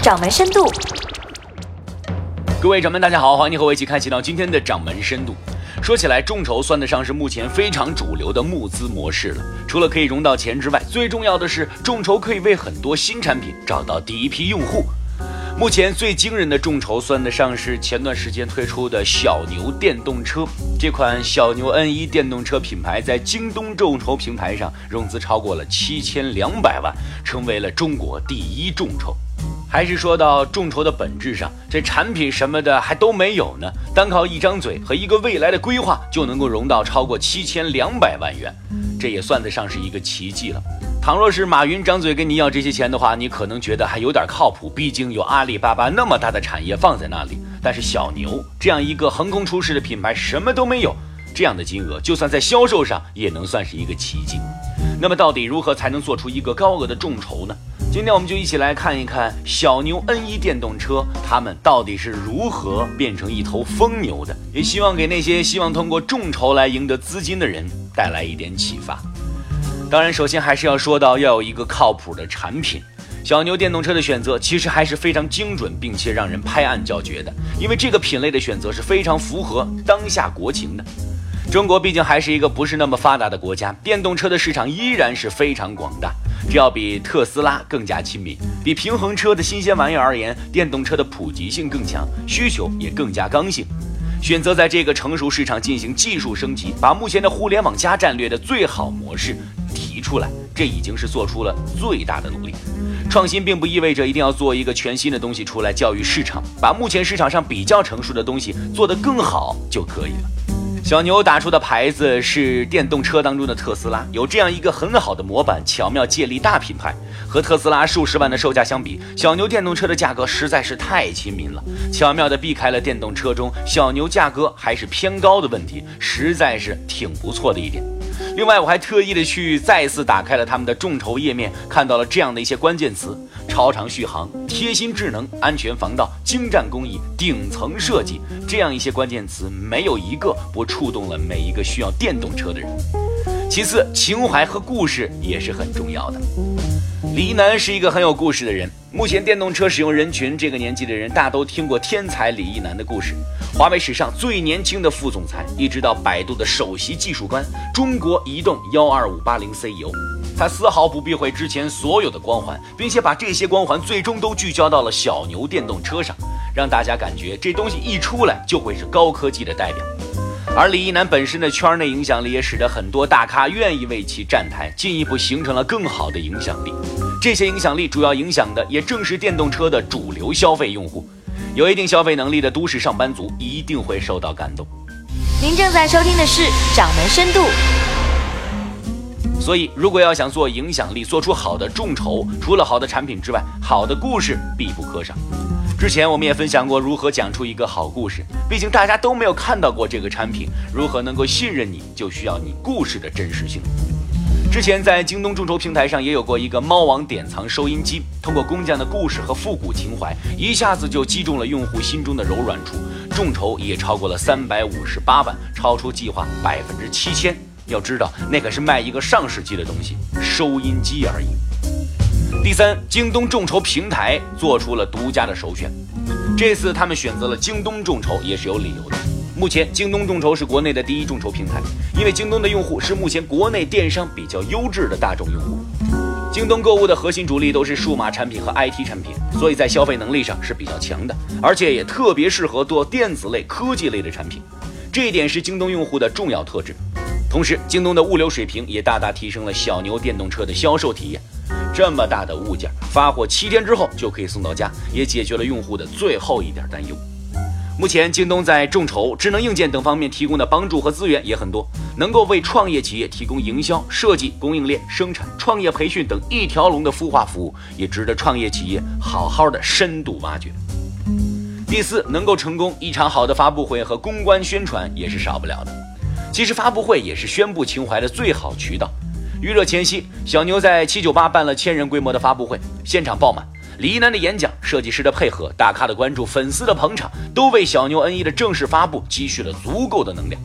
掌门深度。各位掌门，大家好，欢迎和我一起开启到今天的掌门深度。说起来，众筹算得上是目前非常主流的募资模式了。除了可以融到钱之外，最重要的是众筹可以为很多新产品找到第一批用户。目前最惊人的众筹算得上是前段时间推出的小牛电动车。这款小牛 N1 电动车品牌在京东众筹平台上融资超过了七千两百万，成为了中国第一众筹。还是说到众筹的本质上，这产品什么的还都没有呢，单靠一张嘴和一个未来的规划就能够融到超过七千两百万元，这也算得上是一个奇迹了。倘若是马云张嘴跟你要这些钱的话，你可能觉得还有点靠谱，毕竟有阿里巴巴那么大的产业放在那里。但是小牛这样一个横空出世的品牌，什么都没有，这样的金额就算在销售上也能算是一个奇迹。那么到底如何才能做出一个高额的众筹呢？今天我们就一起来看一看小牛 N1 电动车，他们到底是如何变成一头疯牛的？也希望给那些希望通过众筹来赢得资金的人带来一点启发。当然，首先还是要说到要有一个靠谱的产品。小牛电动车的选择其实还是非常精准，并且让人拍案叫绝的，因为这个品类的选择是非常符合当下国情的。中国毕竟还是一个不是那么发达的国家，电动车的市场依然是非常广大。这要比特斯拉更加亲民，比平衡车的新鲜玩意而言，电动车的普及性更强，需求也更加刚性。选择在这个成熟市场进行技术升级，把目前的互联网加战略的最好模式提出来，这已经是做出了最大的努力。创新并不意味着一定要做一个全新的东西出来教育市场，把目前市场上比较成熟的东西做得更好就可以了。小牛打出的牌子是电动车当中的特斯拉，有这样一个很好的模板，巧妙借力大品牌。和特斯拉数十万的售价相比，小牛电动车的价格实在是太亲民了，巧妙的避开了电动车中小牛价格还是偏高的问题，实在是挺不错的一点。另外，我还特意的去再次打开了他们的众筹页面，看到了这样的一些关键词：超长续航、贴心智能、安全防盗、精湛工艺、顶层设计，这样一些关键词没有一个不触动了每一个需要电动车的人。其次，情怀和故事也是很重要的。李一男是一个很有故事的人。目前电动车使用人群这个年纪的人，大都听过天才李一男的故事。华为史上最年轻的副总裁，一直到百度的首席技术官，中国移动幺二五八零 CEO，他丝毫不避讳之前所有的光环，并且把这些光环最终都聚焦到了小牛电动车上，让大家感觉这东西一出来就会是高科技的代表。而李一男本身的圈内影响力也使得很多大咖愿意为其站台，进一步形成了更好的影响力。这些影响力主要影响的也正是电动车的主流消费用户。有一定消费能力的都市上班族一定会受到感动。您正在收听的是《掌门深度》。所以，如果要想做影响力，做出好的众筹，除了好的产品之外，好的故事必不可少。之前我们也分享过如何讲出一个好故事，毕竟大家都没有看到过这个产品，如何能够信任你，就需要你故事的真实性。之前在京东众筹平台上也有过一个猫王典藏收音机，通过工匠的故事和复古情怀，一下子就击中了用户心中的柔软处，众筹也超过了三百五十八万，超出计划百分之七千。要知道，那可是卖一个上世纪的东西，收音机而已。第三，京东众筹平台做出了独家的首选。这次他们选择了京东众筹也是有理由的。目前，京东众筹是国内的第一众筹平台，因为京东的用户是目前国内电商比较优质的大众用户。京东购物的核心主力都是数码产品和 IT 产品，所以在消费能力上是比较强的，而且也特别适合做电子类、科技类的产品。这一点是京东用户的重要特质。同时，京东的物流水平也大大提升了小牛电动车的销售体验。这么大的物件，发货七天之后就可以送到家，也解决了用户的最后一点担忧。目前，京东在众筹、智能硬件等方面提供的帮助和资源也很多，能够为创业企业提供营销、设计、供应链、生产、创业培训等一条龙的孵化服务，也值得创业企业好好的深度挖掘。第四，能够成功，一场好的发布会和公关宣传也是少不了的。其实，发布会也是宣布情怀的最好渠道。预热前夕，小牛在七九八办了千人规模的发布会，现场爆满。李一男的演讲、设计师的配合、大咖的关注、粉丝的捧场，都为小牛 N1 的正式发布积蓄了足够的能量。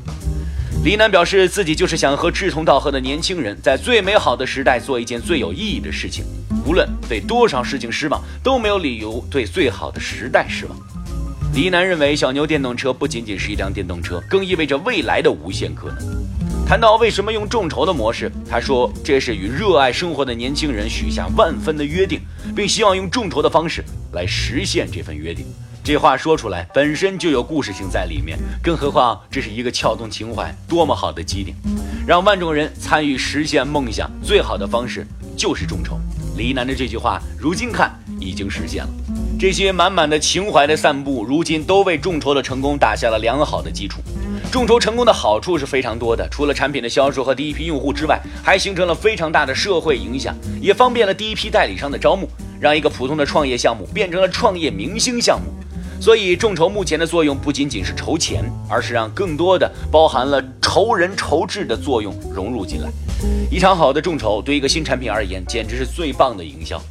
李一男表示，自己就是想和志同道合的年轻人，在最美好的时代做一件最有意义的事情。无论对多少事情失望，都没有理由对最好的时代失望。李楠认为，小牛电动车不仅仅是一辆电动车，更意味着未来的无限可能。谈到为什么用众筹的模式，他说这是与热爱生活的年轻人许下万分的约定，并希望用众筹的方式来实现这份约定。这话说出来本身就有故事性在里面，更何况这是一个撬动情怀多么好的基点，让万众人参与实现梦想最好的方式就是众筹。李楠的这句话，如今看已经实现了。这些满满的情怀的散步，如今都为众筹的成功打下了良好的基础。众筹成功的好处是非常多的，除了产品的销售和第一批用户之外，还形成了非常大的社会影响，也方便了第一批代理商的招募，让一个普通的创业项目变成了创业明星项目。所以，众筹目前的作用不仅仅是筹钱，而是让更多的包含了筹人筹智的作用融入进来。一场好的众筹对一个新产品而言，简直是最棒的营销。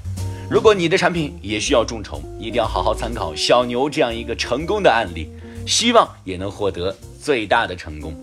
如果你的产品也需要众筹，一定要好好参考小牛这样一个成功的案例，希望也能获得最大的成功。